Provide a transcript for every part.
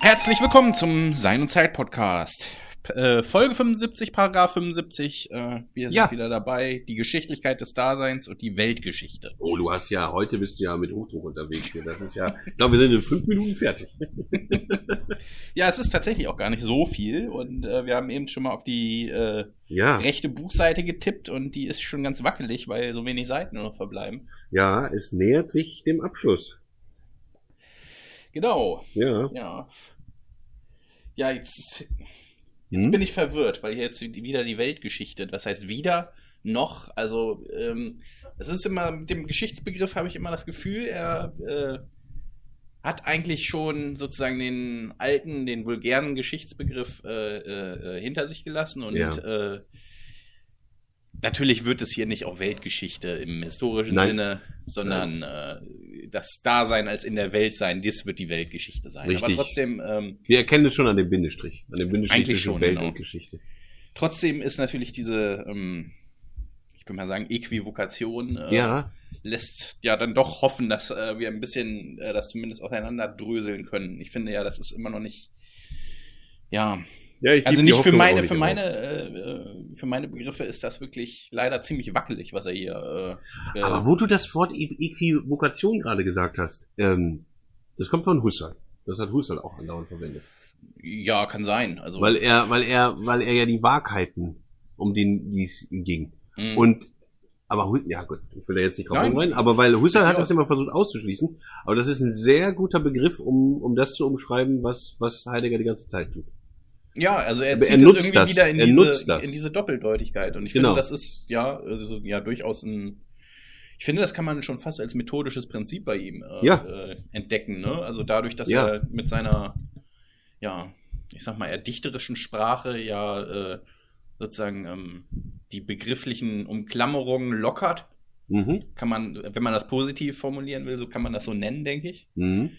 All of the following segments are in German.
Herzlich willkommen zum Sein und Zeit Podcast. Äh, Folge 75, Paragraph 75. Äh, wir sind Ja. wieder dabei. Die Geschichtlichkeit des Daseins und die Weltgeschichte. Oh, du hast ja, heute bist du ja mit Hochdruck unterwegs hier. Das ist ja, ich glaube, wir sind in fünf Minuten fertig. Ja, es ist tatsächlich auch gar nicht so viel und äh, wir haben eben schon mal auf die äh, Ja, rechte Buchseite getippt und die ist schon ganz wackelig, weil so wenig Seiten nur noch verbleiben. ja, es nähert sich dem Abschluss. Genau, Ja. ja. Ja, jetzt, jetzt Hm? bin ich verwirrt, weil hier jetzt wieder die Weltgeschichte, das heißt wieder noch, also ähm, es ist immer, mit dem Geschichtsbegriff habe ich immer das Gefühl, er äh, hat eigentlich schon sozusagen den alten, den vulgären Geschichtsbegriff äh, äh, hinter sich gelassen und Ja. Natürlich wird es hier nicht auf Weltgeschichte im historischen Nein. Sinne, sondern äh, das Dasein als in der Welt sein, das wird die Weltgeschichte sein. Aber Richtig. trotzdem, ähm, Wir erkennen es schon an dem Bindestrich. An dem Bindestrich Eigentlich zwischen schon, Welt genau. und Geschichte. trotzdem ist natürlich diese, ähm, ich würde mal sagen, Äquivokation äh, Ja, lässt ja dann doch hoffen, dass äh, wir ein bisschen äh, das zumindest auseinander dröseln können. Ich finde ja, das ist immer noch nicht, ja, ja, ich also nicht für meine, nicht für meine, äh, äh, für meine Begriffe ist das wirklich leider ziemlich wackelig, was er hier. Äh, äh, Aber wo du das Wort E- Äquivokation gerade gesagt hast, ähm, das kommt von Husserl. Das hat Husserl auch andauernd verwendet. ja, kann sein. Also Weil er, weil er, weil er ja die Wahrheiten, um den, die es ihm ging. mh. Und aber ja gut, ich will da jetzt nicht drauf Nein. rein, aber weil Husserl hat das immer versucht auszuschließen, aber das ist ein sehr guter Begriff, um, um das zu umschreiben, was, was Heidegger die ganze Zeit tut. Ja, also er zieht er es nutzt irgendwie das. wieder in Er diese, in diese Doppeldeutigkeit. Und ich Genau. finde, das ist ja, also, ja durchaus ein. Ich finde, das kann man schon fast als methodisches Prinzip bei ihm äh, Ja. äh, entdecken. Ne? Also dadurch, dass Ja. er mit seiner, ja, ich sag mal, eher dichterischen Sprache ja äh, sozusagen ähm, die begrifflichen Umklammerungen lockert. Mhm. Kann man, wenn man das positiv formulieren will, so kann man das so nennen, denke ich. Mhm.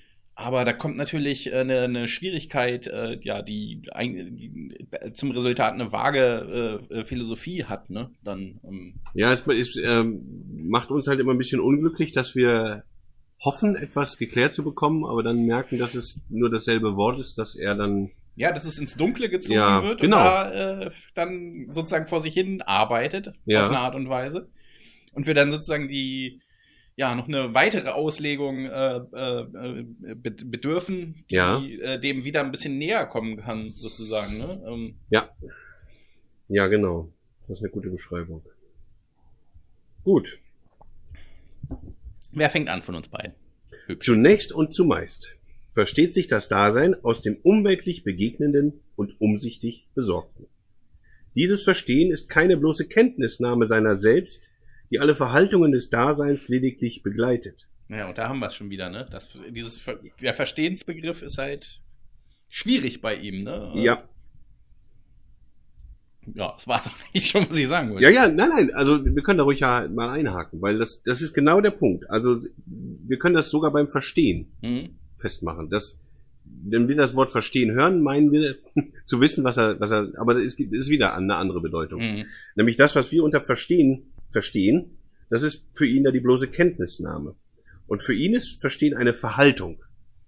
Aber da kommt natürlich äh, eine, eine Schwierigkeit, äh, ja, die, ein, die zum Resultat eine vage äh, äh, Philosophie hat, ne? Dann, ähm, Ja, es ist, ähm, macht uns halt immer ein bisschen unglücklich, dass wir hoffen, etwas geklärt zu bekommen, aber dann merken, dass es nur dasselbe Wort ist, dass er dann ja, dass es ins Dunkle gezogen Ja, wird genau. und da äh, dann sozusagen vor sich hin arbeitet, Ja. auf eine Art und Weise. Und wir dann sozusagen die, ja, noch eine weitere Auslegung äh, äh, be- bedürfen, die Ja. äh, dem wieder ein bisschen näher kommen kann, sozusagen, ne? Ähm, Ja. Ja, genau. Das ist eine gute Beschreibung. Gut. wer fängt an von uns beiden? Zunächst und zumeist versteht sich das Dasein aus dem umweltlich Begegnenden und umsichtig Besorgten. Dieses Verstehen ist keine bloße Kenntnisnahme seiner selbst, die alle Verhaltungen des Daseins lediglich begleitet. Ja, und da haben wir es schon wieder, ne? Das, dieses, der Verstehensbegriff ist halt schwierig bei ihm, ne? Ja, Ja, das war doch nicht schon, was ich sagen wollte. ja, ja, nein, nein, also wir können da ruhig ja mal einhaken, weil das, das ist genau der Punkt. Also wir können das sogar beim Verstehen Mhm. festmachen. Das, wenn wir das Wort verstehen hören, meinen wir zu wissen, was er, was er, aber das ist, ist wieder eine andere Bedeutung. Mhm. Nämlich das, was wir unter Verstehen verstehen, das ist für ihn ja die bloße Kenntnisnahme. Und für ihn ist Verstehen eine Verhaltung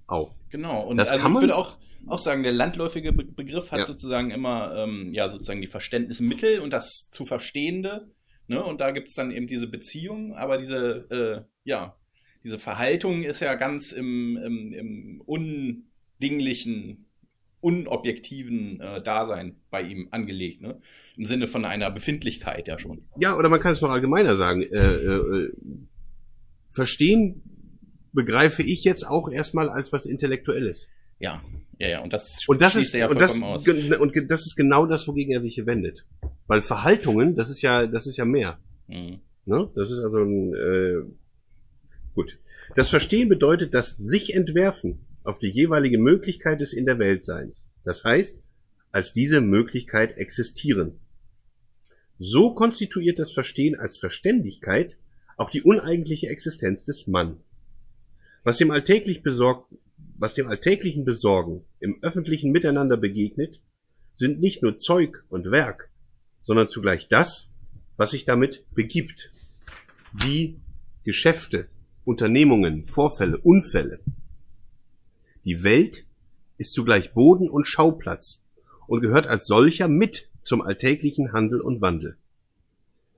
auch. Genau. Und Das also kann ich würde auch, auch sagen, der landläufige Be Begriff hat Ja. sozusagen immer, ähm, ja, sozusagen die Verständnismittel und das zu Verstehende. Ne? Und da gibt es dann eben diese Beziehung, aber diese, äh, ja, diese Verhaltung ist ja ganz im, im, im undinglichen, unobjektiven äh, Dasein bei ihm angelegt, ne? Im Sinne von einer Befindlichkeit ja schon. Ja, oder man kann es noch allgemeiner sagen. Äh, äh, äh, Verstehen begreife ich jetzt auch erstmal als was Intellektuelles. Ja, ja, ja. Und das, Und das schließt ist, er ja und das, aus. und das ist genau das, wogegen er sich hier wendet. Weil Verhaltungen, das ist ja, das ist ja mehr. Mhm. Ne? Das ist also ein, äh, gut. Das Verstehen bedeutet das sich entwerfen auf die jeweilige Möglichkeit des in der Weltseins. Das heißt, als diese Möglichkeit existieren. So konstituiert das Verstehen als Verständigkeit auch die uneigentliche Existenz des Mann. Was dem alltäglich besorgt, was dem alltäglichen Besorgen im öffentlichen Miteinander begegnet, sind nicht nur Zeug und Werk, sondern zugleich das, was sich damit begibt. Die Geschäfte, Unternehmungen, Vorfälle, Unfälle. Die Welt ist zugleich Boden und Schauplatz und gehört als solcher mit zum alltäglichen Handel und Wandel.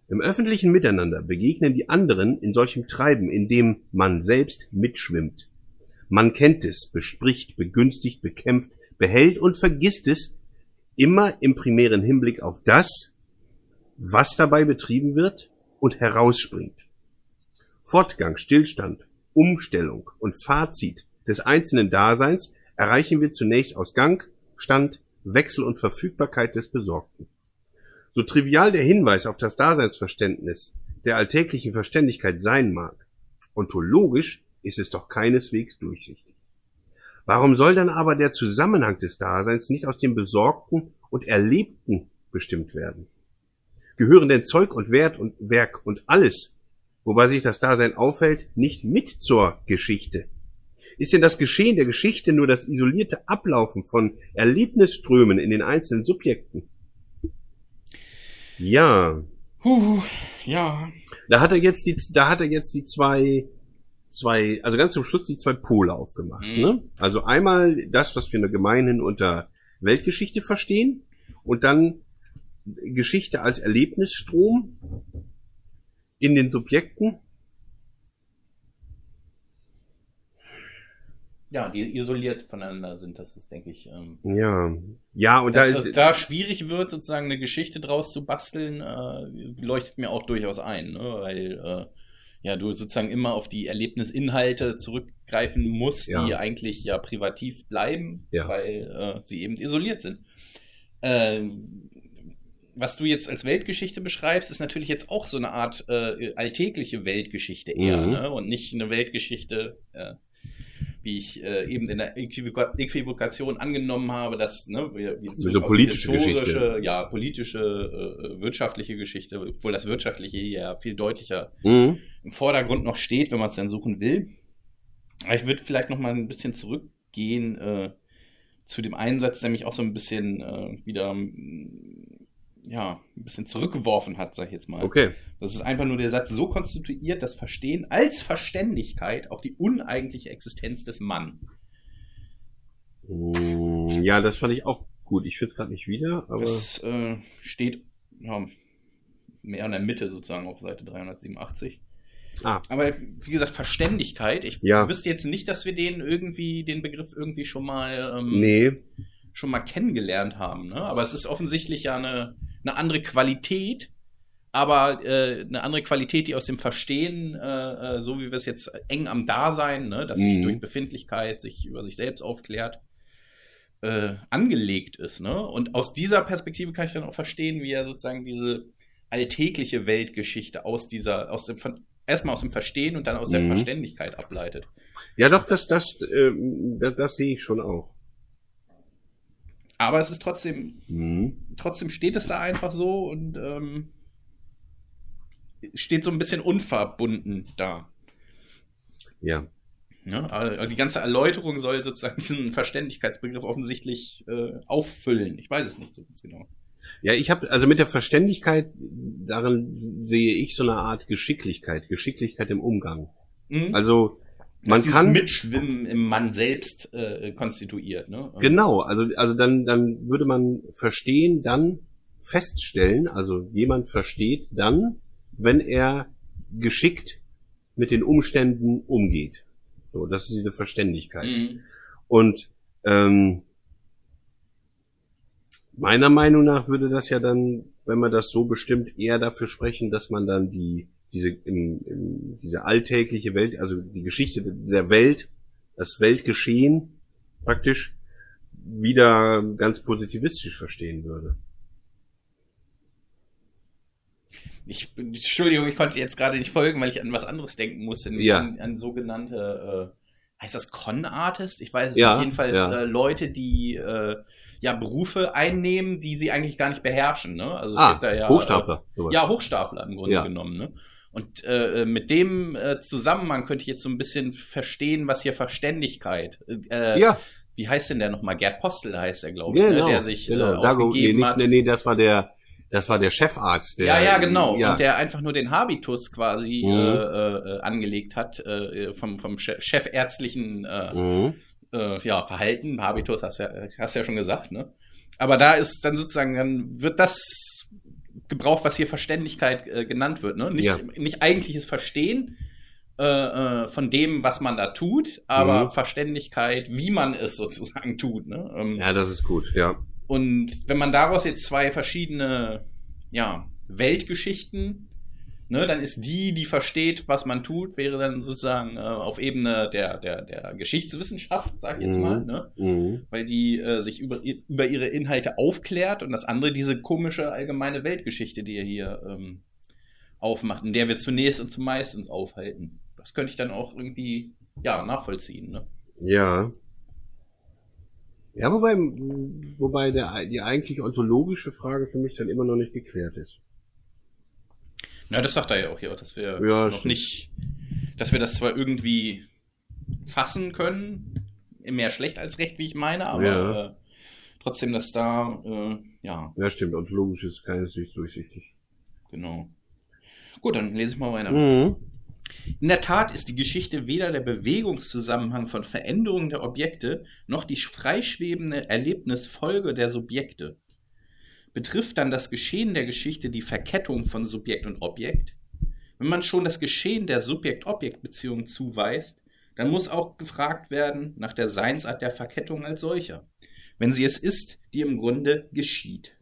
Im öffentlichen Miteinander begegnen die anderen in solchem Treiben, in dem man selbst mitschwimmt. Man kennt es, bespricht, begünstigt, bekämpft, behält und vergisst es immer im primären Hinblick auf das, was dabei betrieben wird und herausspringt. Fortgang, Stillstand, Umstellung und Fazit des einzelnen Daseins erreichen wir zunächst aus Gang, Stand, Wechsel und Verfügbarkeit des Besorgten. So trivial der Hinweis auf das Daseinsverständnis der alltäglichen Verständigkeit sein mag, ontologisch ist es doch keineswegs durchsichtig. Warum soll dann aber der Zusammenhang des Daseins nicht aus dem Besorgten und Erlebten bestimmt werden? Gehören denn Zeug und Wert und Werk und alles, wobei sich das Dasein aufhält, nicht mit zur Geschichte? Ist denn das Geschehen der Geschichte nur das isolierte Ablaufen von Erlebnisströmen in den einzelnen Subjekten? Ja. Huh, ja. Da hat er jetzt die, da hat er jetzt die zwei, zwei, also ganz zum Schluss die zwei Pole aufgemacht. Mhm. Ne? Also einmal das, was wir nur gemeinhin unter Weltgeschichte verstehen und dann Geschichte als Erlebnisstrom in den Subjekten. Ja, die isoliert voneinander sind, das ist, denke ich, ähm, Ja, ja und dass da das ist, da schwierig wird, sozusagen eine Geschichte draus zu basteln, äh, leuchtet mir auch durchaus ein, ne? weil äh, ja du sozusagen immer auf die Erlebnisinhalte zurückgreifen musst, Ja. die eigentlich ja privativ bleiben, Ja. weil äh, sie eben isoliert sind. Ähm, was du jetzt als Weltgeschichte beschreibst, ist natürlich jetzt auch so eine Art äh, alltägliche Weltgeschichte eher, Mhm. ne? und nicht eine Weltgeschichte, äh, wie ich äh, eben in der Äquivoka- Äquivokation angenommen habe, dass ne, wir, wir So politische historische, Geschichte. ja, politische, äh, wirtschaftliche Geschichte, obwohl das Wirtschaftliche hier ja viel deutlicher Mhm. im Vordergrund noch steht, wenn man es dann suchen will. Aber ich würde vielleicht noch mal ein bisschen zurückgehen äh, zu dem Einsatz, der mich auch so ein bisschen äh, wieder ja, ein bisschen zurückgeworfen hat, sag ich jetzt mal. okay. Das ist einfach nur der Satz, so konstituiert das Verstehen als Verständigkeit auch die uneigentliche Existenz des Mann. Mm, Ja, das fand ich auch gut. Ich finde es gerade nicht wieder, aber Das äh, steht ja, mehr in der Mitte sozusagen auf Seite 387. Ah. Aber wie gesagt, Verständigkeit. Ich Ja. wüsste jetzt nicht, dass wir den irgendwie, den Begriff irgendwie schon mal, ähm, nee. Schon mal kennengelernt haben. Ne? Aber es ist offensichtlich ja eine, eine andere Qualität, aber äh, eine andere Qualität, die aus dem Verstehen, äh, äh, so wie wir es jetzt eng am Dasein, ne, dass sich Mhm. durch Befindlichkeit sich über sich selbst aufklärt, äh, angelegt ist. Ne? Und aus dieser Perspektive kann ich dann auch verstehen, wie er sozusagen diese alltägliche Weltgeschichte aus dieser, aus dem Ver- erstmal aus dem Verstehen und dann aus der Mhm. Verständigkeit ableitet. Ja, doch, das, das, ähm, das, das sehe ich schon auch. Aber es ist trotzdem Mhm. trotzdem steht es da einfach so und ähm, steht so ein bisschen unverbunden da. Ja. Ne? Also die ganze Erläuterung soll sozusagen diesen Verständigkeitsbegriff offensichtlich äh, auffüllen. Ich weiß es nicht so ganz genau. Ja, ich habe also mit der Verständigkeit, darin sehe ich so eine Art Geschicklichkeit, Geschicklichkeit im Umgang. Mhm. Also man dieses kann Mitschwimmen im Mann selbst äh, konstituiert. Ne? genau, also also dann dann würde man verstehen, dann feststellen, also jemand versteht dann, wenn er geschickt mit den Umständen umgeht. So, das ist diese Verständigkeit. Mhm. Und ähm, meiner Meinung nach würde das ja dann, wenn man das so bestimmt, eher dafür sprechen, dass man dann die diese im, im, diese alltägliche Welt, also die Geschichte der Welt, das Weltgeschehen praktisch wieder ganz positivistisch verstehen würde. Ich, Entschuldigung, ich konnte jetzt gerade nicht folgen, weil ich an was anderes denken musste. nämlich Ja. An, an sogenannte, äh, heißt das Con-Artist? Ich weiß es Ja, nicht. Jedenfalls ja. äh, Leute, die äh, ja Berufe einnehmen, die sie eigentlich gar nicht beherrschen. Ne? Also es Ah, gibt da ja, Hochstapler. Äh, ja, Hochstapler im Grunde Ja. genommen. Ne? Und äh, mit dem äh, Zusammenhang könnte ich jetzt so ein bisschen verstehen, was hier Verständigkeit. Äh, Ja, Wie heißt denn der nochmal? Gerd Postel heißt er, glaube ich, genau. ne? der sich genau. äh, Dago, nee, ausgegeben hat. nee, nee, das war der, das war der Chefarzt. Der, ja, ja, genau. Ja, Und der einfach nur den Habitus quasi Mhm. äh, äh, angelegt hat äh, vom, vom che- chefärztlichen äh, mhm. äh, ja, Verhalten. Habitus hast ja, hast ja schon gesagt, ne? Aber da ist dann sozusagen, dann wird das gebraucht, was hier Verständigkeit äh, genannt wird, ne? Nicht, Ja. nicht eigentliches Verstehen äh, äh, von dem, was man da tut, aber Mhm. Verständigkeit, wie man es sozusagen tut, ne? Ähm, ja, das ist gut, ja. und wenn man daraus jetzt zwei verschiedene, ja, Weltgeschichten, ne, dann ist die, die versteht, was man tut, wäre dann sozusagen äh, auf Ebene der, der, der Geschichtswissenschaft, sag ich jetzt Mhm. mal, ne? Mhm. Weil die äh, sich über, über ihre Inhalte aufklärt und das andere diese komische allgemeine Weltgeschichte, die er hier ähm, aufmacht, in der wir zunächst und zumeist uns aufhalten. Das könnte ich dann auch irgendwie, ja, nachvollziehen, ne? Ja. Ja, wobei, wobei der, die eigentlich ontologische Frage für mich dann immer noch nicht geklärt ist. Ja, das sagt er ja auch hier, dass wir Ja, noch stimmt. nicht, dass wir das zwar irgendwie fassen können, mehr schlecht als recht, wie ich meine, aber Ja. äh, trotzdem, dass da, äh, ja, Ja, stimmt, ontologisch ist keineswegs durchsichtig. genau. Gut, dann lese ich mal weiter. Mhm. In der Tat ist die Geschichte weder der Bewegungszusammenhang von Veränderungen der Objekte noch die freischwebende Erlebnisfolge der Subjekte. Betrifft dann das Geschehen der Geschichte die Verkettung von Subjekt und Objekt? Wenn man schon das Geschehen der Subjekt-Objekt-Beziehung zuweist, dann muss auch gefragt werden nach der Seinsart der Verkettung als solcher, wenn sie es ist, die im Grunde geschieht.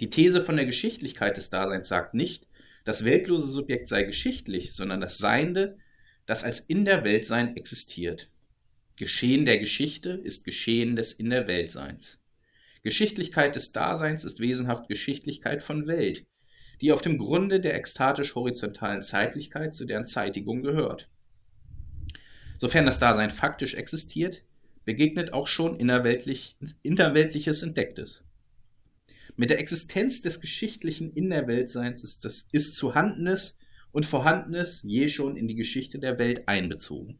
Die These von der Geschichtlichkeit des Daseins sagt nicht, das weltlose Subjekt sei geschichtlich, sondern das Seiende, das als in der Weltsein existiert. Geschehen der Geschichte ist Geschehen des in der Weltseins. Geschichtlichkeit des Daseins ist wesenhaft Geschichtlichkeit von Welt, die auf dem Grunde der ekstatisch-horizontalen Zeitlichkeit zu deren Zeitigung gehört. Sofern das Dasein faktisch existiert, begegnet auch schon innerweltlich, Interweltliches Entdecktes. Mit der Existenz des geschichtlichen Innerweltseins ist, das, ist Zuhandenes und Vorhandenes je schon in die Geschichte der Welt einbezogen.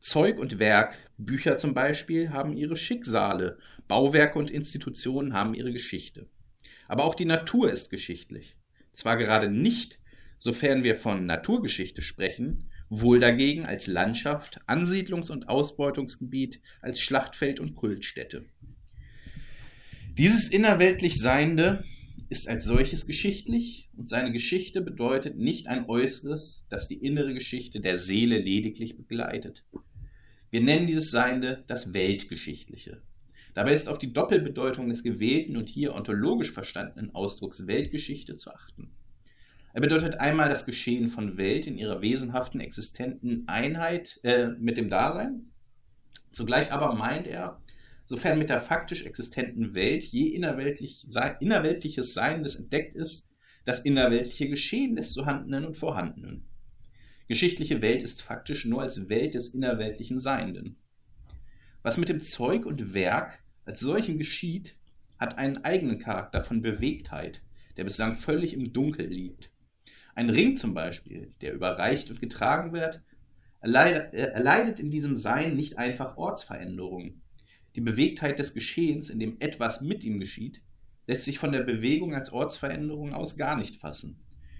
Zeug und Werk, Bücher zum Beispiel, haben ihre Schicksale, Bauwerke und Institutionen haben ihre Geschichte. Aber auch die Natur ist geschichtlich. Zwar gerade nicht, sofern wir von Naturgeschichte sprechen, wohl dagegen als Landschaft, Ansiedlungs- und Ausbeutungsgebiet, als Schlachtfeld und Kultstätte. Dieses innerweltlich Seiende ist als solches geschichtlich und seine Geschichte bedeutet nicht ein Äußeres, das die innere Geschichte der Seele lediglich begleitet. Wir nennen dieses Seiende das Weltgeschichtliche. Dabei ist auf die Doppelbedeutung des gewählten und hier ontologisch verstandenen Ausdrucks Weltgeschichte zu achten. Er bedeutet einmal das Geschehen von Welt in ihrer wesenhaften existenten Einheit äh, mit dem Dasein. Zugleich aber meint er, sofern mit der faktisch existenten Welt je innerweltlich, innerweltliches Seiendes entdeckt ist, das innerweltliche Geschehen des Zuhandenen und Vorhandenen. Geschichtliche Welt ist faktisch nur als Welt des innerweltlichen Seienden. Was mit dem Zeug und Werk als solchem geschieht, hat einen eigenen Charakter von Bewegtheit, der bislang völlig im Dunkel liegt. Ein Ring zum Beispiel, der überreicht und getragen wird, erleidet, äh, erleidet in diesem Sein nicht einfach Ortsveränderungen. Die Bewegtheit des Geschehens, in dem etwas mit ihm geschieht, lässt sich von der Bewegung als Ortsveränderung aus gar nicht fassen.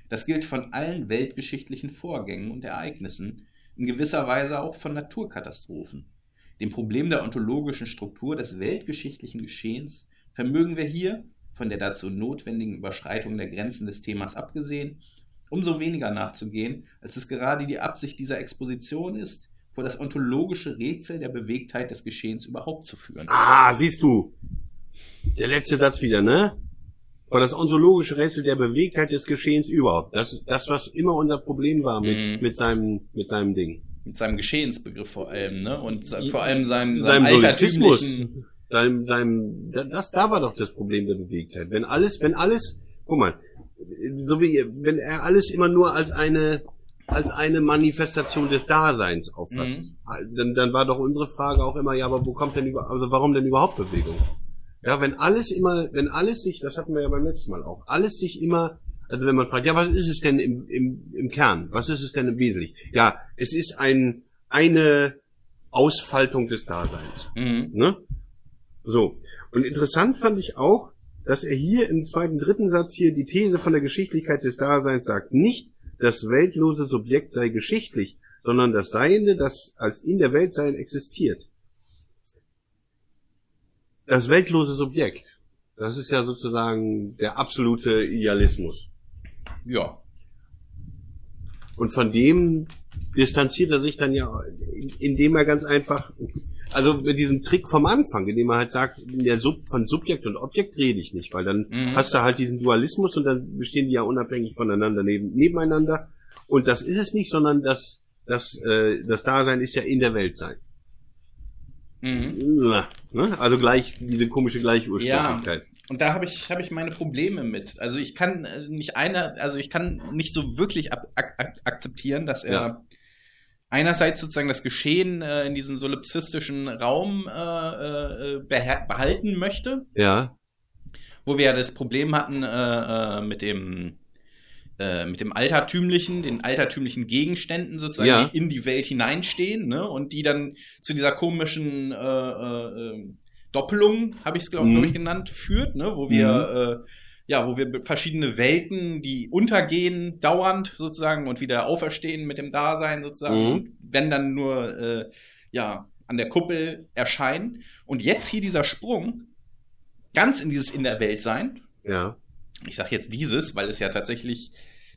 Das gilt von allen weltgeschichtlichen Vorgängen und Ereignissen, in gewisser Weise auch von Naturkatastrophen. Dem Problem der ontologischen Struktur des weltgeschichtlichen Geschehens vermögen wir hier, von der dazu notwendigen Überschreitung der Grenzen des Themas abgesehen, umso weniger nachzugehen, als es gerade die Absicht dieser Exposition ist, vor das ontologische Rätsel der Bewegtheit des Geschehens überhaupt zu führen. Ah, siehst du. Der letzte Satz wieder, ne? Oder das ontologische Rätsel der Bewegtheit des Geschehens überhaupt. Das, das was immer unser Problem war mit, Mhm. mit seinem, mit seinem Ding. Mit seinem Geschehensbegriff vor allem, ne? Und vor allem seinem, Seinem seinem altertümlichen. Seinem, seinem, da- das, da war doch das Problem der Bewegtheit. Wenn alles, wenn alles, guck mal, so wie, wenn er alles immer nur als eine, als eine Manifestation des Daseins auffasst, dann, dann war doch unsere Frage auch immer, ja, aber wo kommt denn über, also warum denn überhaupt Bewegung? Ja, wenn alles immer, wenn alles sich, das hatten wir ja beim letzten Mal auch, alles sich immer Also wenn man fragt, ja, was ist es denn im, im, im Kern? Was ist es denn im Wesentlichen? Ja, es ist ein, eine Ausfaltung des Daseins. Mhm. Ne? So. Und interessant fand ich auch, dass er hier im zweiten, dritten Satz hier die These von der Geschichtlichkeit des Daseins sagt. Nicht, das weltlose Subjekt sei geschichtlich, sondern das Seiende, das als in der Welt sein existiert. Das weltlose Subjekt, das ist ja sozusagen der absolute Idealismus. Ja. Und von dem distanziert er sich dann ja, indem er ganz einfach, also mit diesem Trick vom Anfang, indem er halt sagt, Sub, von Subjekt und Objekt rede ich nicht, weil dann Mhm. hast du halt diesen Dualismus und dann bestehen die ja unabhängig voneinander neben, nebeneinander. Und das ist es nicht, sondern das, das, äh, das Dasein ist ja in der Welt sein. Mhm. Ne? Also gleich, diese komische Gleichursprünglichkeit. Und da habe ich, habe ich meine Probleme mit. Also ich kann äh, nicht einer, also ich kann nicht so wirklich ab, ak, ak, akzeptieren, dass er Ja. einerseits sozusagen das Geschehen äh, in diesem solipsistischen Raum äh, äh, beha- behalten möchte, Ja, wo wir ja das Problem hatten äh, äh, mit dem mit dem altertümlichen, den altertümlichen Gegenständen sozusagen, Ja. die in die Welt hineinstehen, ne? Und die dann zu dieser komischen äh, Doppelung, habe ich es glaube Mhm. glaub ich genannt, führt, ne? Wo wir äh, ja, wo wir verschiedene Welten, die untergehen dauernd sozusagen und wieder auferstehen mit dem Dasein sozusagen, Mhm. wenn dann nur äh, ja an der Kuppel erscheinen. Und jetzt hier dieser Sprung ganz in dieses in der Welt sein. ja. Ich sage jetzt dieses, weil es ja tatsächlich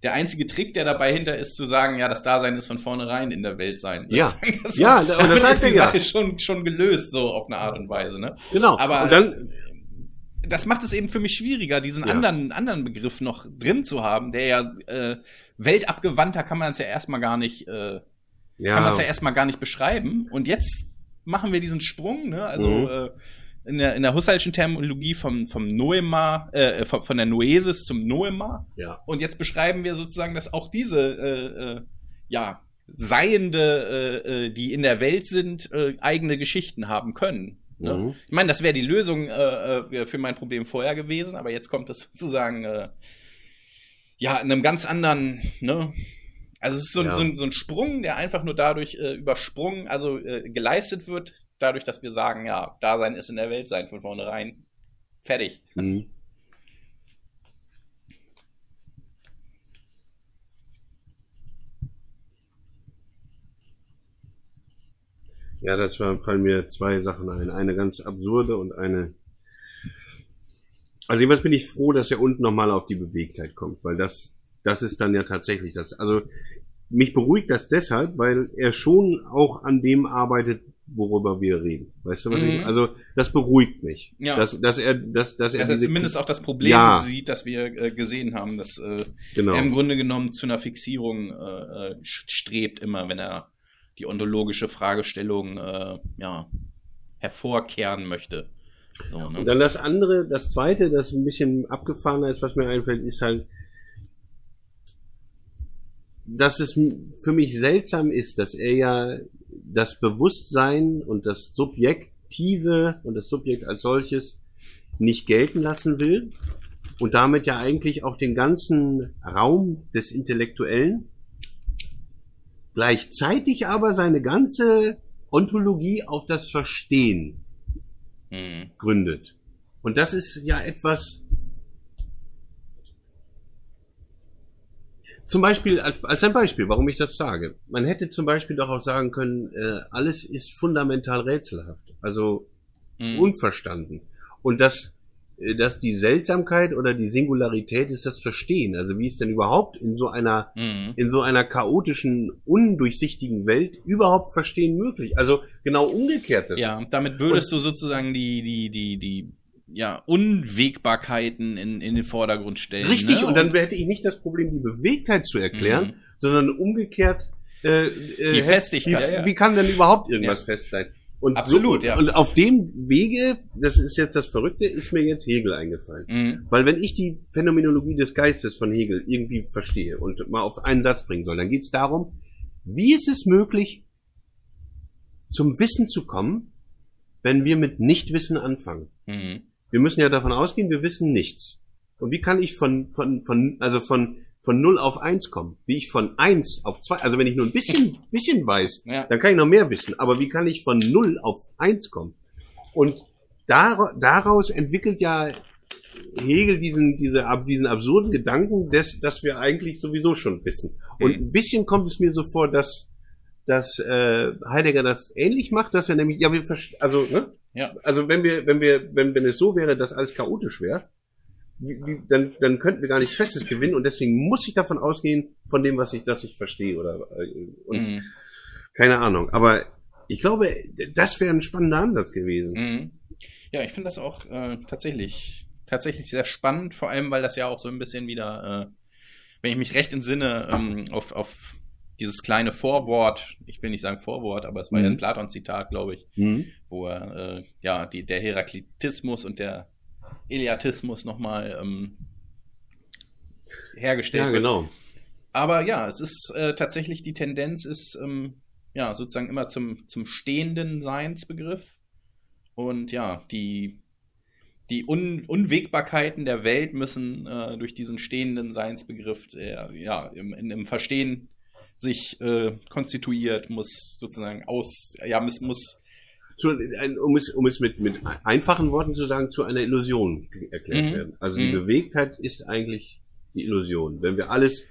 der einzige Trick, der dabei hinter ist, zu sagen, ja, das Dasein ist von vornherein in der Welt sein. Ja. das, Ja, und das damit sagt ist die ja. Sache schon, schon gelöst, so auf eine Art und Weise. Ne? Genau. Aber und dann, das macht es eben für mich schwieriger, diesen Ja. anderen, anderen Begriff noch drin zu haben, der ja äh, weltabgewandter kann man es ja erstmal gar nicht, äh, ja, kann man es ja erstmal gar nicht beschreiben. Und jetzt machen wir diesen Sprung, ne? Also Mhm. äh, in der, in der Husserlschen Terminologie vom, vom Noema, äh, von, von der Noesis zum Noema. ja. Und jetzt beschreiben wir sozusagen, dass auch diese äh, äh, ja, Seiende, äh, äh, die in der Welt sind, äh, eigene Geschichten haben können. Ne? Mhm. Ich meine, das wäre die Lösung äh, äh, für mein Problem vorher gewesen, aber jetzt kommt es sozusagen äh, ja in einem ganz anderen, ne? Also es ist so, ein- Ja. so, so ein Sprung, der einfach nur dadurch äh, übersprungen, also äh, geleistet wird, dadurch, dass wir sagen, ja, Dasein ist in der Welt sein von vornherein. Fertig. Mhm. Ja, das war, fallen mir zwei Sachen ein. Eine ganz absurde und eine. Also jedenfalls bin ich froh, dass er unten nochmal auf die Bewegtheit kommt, weil das, das ist dann ja tatsächlich das. Also mich beruhigt das deshalb, weil er schon auch an dem arbeitet, worüber wir reden. Weißt du, was Mhm. ich? Also das beruhigt mich. Ja. Dass, dass er, dass, dass er Dass er zumindest auch das Problem Ja. sieht, das wir äh, gesehen haben, dass äh, genau. er im Grunde genommen zu einer Fixierung äh, äh, strebt, immer wenn er die ontologische Fragestellung äh, ja, hervorkehren möchte. So, Und ne? dann das andere, das zweite, das ein bisschen abgefahrener ist, was mir einfällt, ist halt, dass es für mich seltsam ist, dass er ja das Bewusstsein und das Subjektive und das Subjekt als solches nicht gelten lassen will und damit ja eigentlich auch den ganzen Raum des Intellektuellen, gleichzeitig aber seine ganze Ontologie auf das Verstehen Mhm. gründet. Und das ist ja etwas, zum Beispiel, als, als ein Beispiel, warum ich das sage. Man hätte zum Beispiel doch auch sagen können, äh, alles ist fundamental rätselhaft, also Mhm. unverstanden. Und dass, äh, dass die Seltsamkeit oder die Singularität ist das Verstehen. Also wie ist denn überhaupt in so einer Mhm. in so einer chaotischen, undurchsichtigen Welt überhaupt Verstehen möglich? Also genau umgekehrtes. Ja, und damit würdest du sozusagen die, die, die, die ja, Unwägbarkeiten in, in den Vordergrund stellen. Richtig, ne? und dann hätte ich nicht das Problem, die Bewegtheit zu erklären, Mhm. sondern umgekehrt äh, äh, Die hätte- Festigkeit, Wie, ja, ja. wie kann denn überhaupt irgendwas fest sein? Und Absolut, so, ja. Und auf dem Wege, das ist jetzt das Verrückte, ist mir jetzt Hegel eingefallen. Mhm. Weil wenn ich die Phänomenologie des Geistes von Hegel irgendwie verstehe und mal auf einen Satz bringen soll, dann geht es darum, wie ist es möglich, zum Wissen zu kommen, wenn wir mit Nichtwissen anfangen? Mhm. Wir müssen ja davon ausgehen, wir wissen nichts. Und wie kann ich von, von, von, also von, von 0 auf 1 kommen? Wie ich von 1 auf 2, also wenn ich nur ein bisschen, bisschen weiß, Ja. dann kann ich noch mehr wissen. Aber wie kann ich von 0 auf 1 kommen? Und dar, daraus entwickelt ja Hegel diesen, diese, diesen absurden Gedanken, des, dass wir eigentlich sowieso schon wissen. Und Mhm. ein bisschen kommt es mir so vor, dass, dass äh, Heidegger das ähnlich macht, dass er nämlich, ja, wir also, ne? Ja. Also wenn wir, wenn wir, wenn, wenn es so wäre, dass alles chaotisch wäre, dann, dann könnten wir gar nichts Festes gewinnen und deswegen muss ich davon ausgehen, von dem, was ich, das ich verstehe oder äh, und Mhm. keine Ahnung. Aber ich glaube, das wäre ein spannender Ansatz gewesen. Mhm. Ja, ich finde das auch äh, tatsächlich, tatsächlich sehr spannend, vor allem, weil das ja auch so ein bisschen wieder, äh, wenn ich mich recht entsinne, ähm, auf, auf dieses kleine Vorwort, ich will nicht sagen Vorwort, aber es war ja ein Mhm. Platon-Zitat, glaube ich, Mhm. wo er, äh, ja, die, der Heraklitismus und der Eleatismus nochmal ähm, hergestellt Ja, wird. genau. Aber ja, es ist äh, tatsächlich die Tendenz ist ähm, ja sozusagen immer zum, zum stehenden Seinsbegriff. Und ja, die, die Un Unwägbarkeiten der Welt müssen äh, durch diesen stehenden Seinsbegriff ja, im, in, im Verstehen sich äh, konstituiert, muss sozusagen aus, ja, muss, muss Zu, um es, um es mit, mit einfachen Worten zu sagen, zu einer Illusion erklärt Mhm. werden. Also die Mhm. Bewegtheit ist eigentlich die Illusion. Wenn wir alles,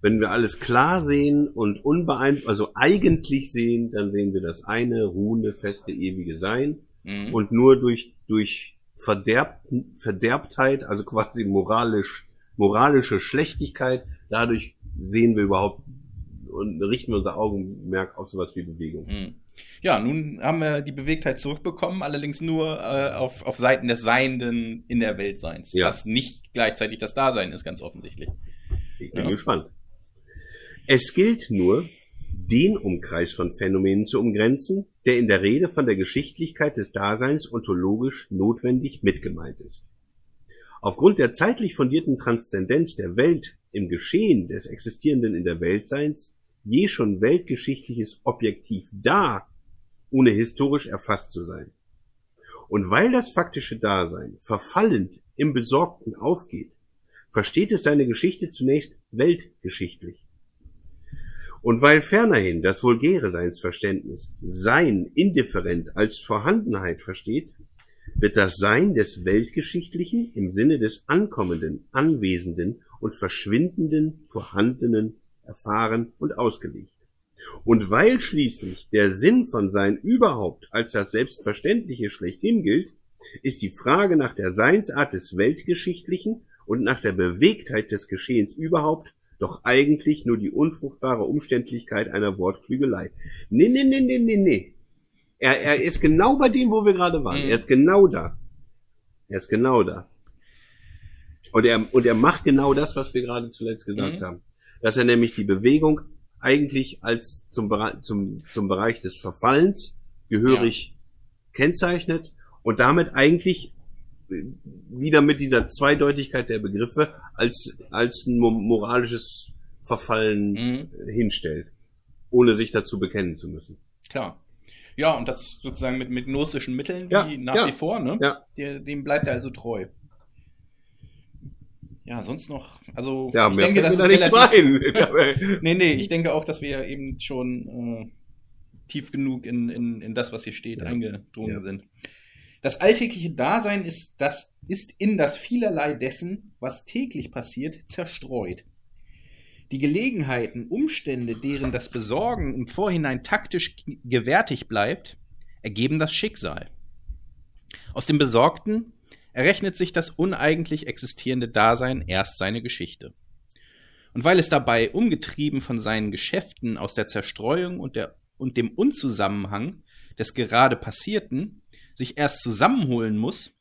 wenn wir alles klar sehen und unbeeinflusst, also eigentlich sehen, dann sehen wir das eine ruhende, feste, ewige Sein. mh, Und nur durch, durch Verderb, Verderbtheit, also quasi moralisch, moralische Schlechtigkeit, dadurch sehen wir überhaupt und richten wir unser Augenmerk auf sowas wie Bewegung. mh. ja, nun haben wir die Bewegtheit zurückbekommen, allerdings nur äh, auf, auf Seiten des Seienden in der Weltseins. Ja. Das nicht gleichzeitig das Dasein ist, ganz offensichtlich. Ich bin Ja. gespannt. Es gilt nur, den Umkreis von Phänomenen zu umgrenzen, der in der Rede von der Geschichtlichkeit des Daseins ontologisch notwendig mitgemeint ist. Aufgrund der zeitlich fundierten Transzendenz der Welt im Geschehen des Existierenden in der Weltseins, je schon weltgeschichtliches Objektiv da, ohne historisch erfasst zu sein. Und weil das faktische Dasein verfallend im Besorgten aufgeht, versteht es seine Geschichte zunächst weltgeschichtlich. Und weil fernerhin das vulgäre Seinsverständnis Sein indifferent als Vorhandenheit versteht, wird das Sein des Weltgeschichtlichen im Sinne des Ankommenden, Anwesenden und Verschwindenden Vorhandenen erfahren und ausgelegt. Und weil schließlich der Sinn von Sein überhaupt als das Selbstverständliche schlechthin gilt, ist die Frage nach der Seinsart des Weltgeschichtlichen und nach der Bewegtheit des Geschehens überhaupt doch eigentlich nur die unfruchtbare Umständlichkeit einer Wortklügelei. Nee, nee, nee, nee, nee, nee. Er, er ist genau bei dem, wo wir gerade waren. Mhm. Er ist genau da. Er ist genau da. Und er, und er macht genau das, was wir gerade zuletzt gesagt Mhm. haben. Dass er nämlich die Bewegung eigentlich als zum, zum, zum Bereich des Verfallens gehörig kennzeichnet und damit eigentlich äh, wieder mit dieser Zweideutigkeit der Begriffe als, als ein mo- moralisches Verfallen Mhm. hinstellt, ohne sich dazu bekennen zu müssen. Klar. Ja, und das sozusagen mit, mit gnostischen Mitteln, Ja, wie nach ja, wie vor, ne? ja. Dem bleibt er also treu. Ja, sonst noch, also Ja, ich denke, das ist relativ. Nee, nee, ich denke auch, dass wir eben schon äh, tief genug in, in, in das, was hier steht, Ja. eingedrungen Ja. sind. Das alltägliche Dasein ist, das, ist in das vielerlei dessen, was täglich passiert, zerstreut. Die Gelegenheiten, Umstände, deren das Besorgen im Vorhinein taktisch gewärtig bleibt, ergeben das Schicksal. Aus dem Besorgten errechnet sich das uneigentlich existierende Dasein erst seine Geschichte. Und weil es dabei, umgetrieben von seinen Geschäften aus der Zerstreuung und, der, und dem Unzusammenhang des gerade Passierten, sich erst zusammenholen muss,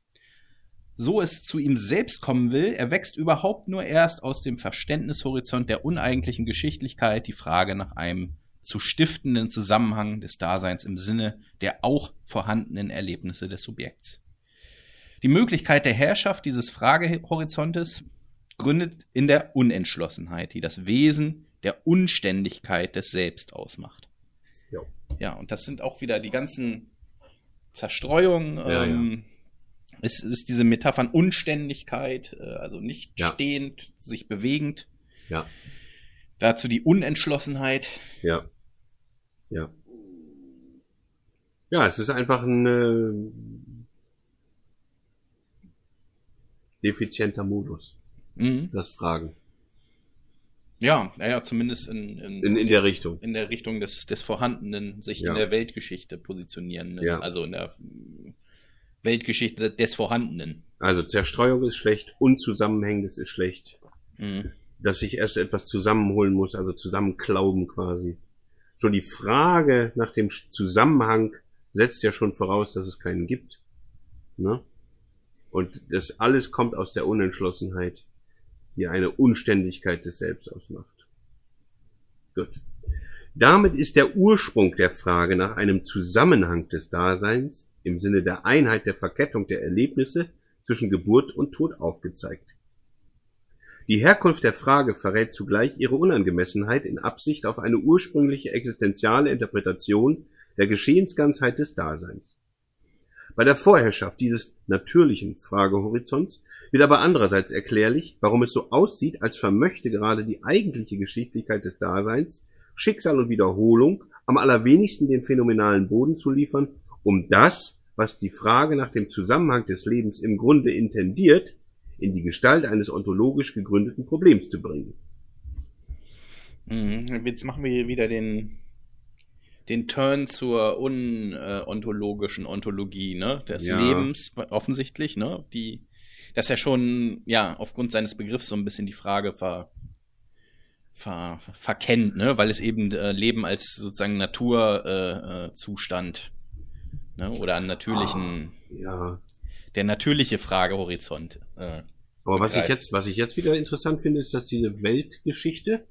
so es zu ihm selbst kommen will, erwächst überhaupt nur erst aus dem Verständnishorizont der uneigentlichen Geschichtlichkeit die Frage nach einem zu stiftenden Zusammenhang des Daseins im Sinne der auch vorhandenen Erlebnisse des Subjekts. Die Möglichkeit der Herrschaft dieses Fragehorizontes gründet in der Unentschlossenheit, die das Wesen der Unständigkeit des Selbst ausmacht. Jo. Ja, und das sind auch wieder die ganzen Zerstreuungen, Ja, ähm, Es ist diese Metaphern Unständigkeit, äh, also nicht Ja. stehend, sich bewegend. Ja. Dazu die Unentschlossenheit. Ja. Ja. Ja, es ist einfach ein äh, defizienter Modus, Mhm. das Fragen. Ja, naja, zumindest in, in, In, in der Richtung. in der Richtung des, des Vorhandenen sich Ja. in der Weltgeschichte positionieren. Ja. Also in der Weltgeschichte des Vorhandenen. Also Zerstreuung ist schlecht, Unzusammenhängendes ist schlecht. Mhm. Dass ich erst etwas zusammenholen muss, also zusammenklauben quasi. Schon die Frage nach dem Zusammenhang setzt ja schon voraus, dass es keinen gibt. Ne? Und das alles kommt aus der Unentschlossenheit, die eine Unständigkeit des Selbst ausmacht. Gut. Damit ist der Ursprung der Frage nach einem Zusammenhang des Daseins im Sinne der Einheit der Verkettung der Erlebnisse zwischen Geburt und Tod aufgezeigt. Die Herkunft der Frage verrät zugleich ihre Unangemessenheit in Absicht auf eine ursprüngliche existenziale Interpretation der Geschehensganzheit des Daseins. Bei der Vorherrschaft dieses natürlichen Fragehorizonts wird aber andererseits erklärlich, warum es so aussieht, als vermöchte gerade die eigentliche Geschichtlichkeit des Daseins, Schicksal und Wiederholung am allerwenigsten den phänomenalen Boden zu liefern, um das, was die Frage nach dem Zusammenhang des Lebens im Grunde intendiert, in die Gestalt eines ontologisch gegründeten Problems zu bringen. Mhm. Jetzt machen wir hier wieder den, den Turn zur unontologischen Ontologie, ne? Des Ja. Lebens offensichtlich, ne? Die, das ja schon, ja, aufgrund seines Begriffs so ein bisschen die Frage ver, ver, verkennt, ne? Weil es eben äh, Leben als sozusagen Naturzustand äh, äh, Zustand, ne? Oder einen natürlichen, Ja. der natürliche Fragehorizont. Äh, Aber was ich jetzt, was ich jetzt wieder interessant finde, ist, dass diese Weltgeschichte,